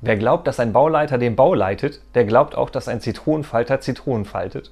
Wer glaubt, dass ein Bauleiter den Bau leitet, der glaubt auch, dass ein Zitronenfalter Zitronen faltet.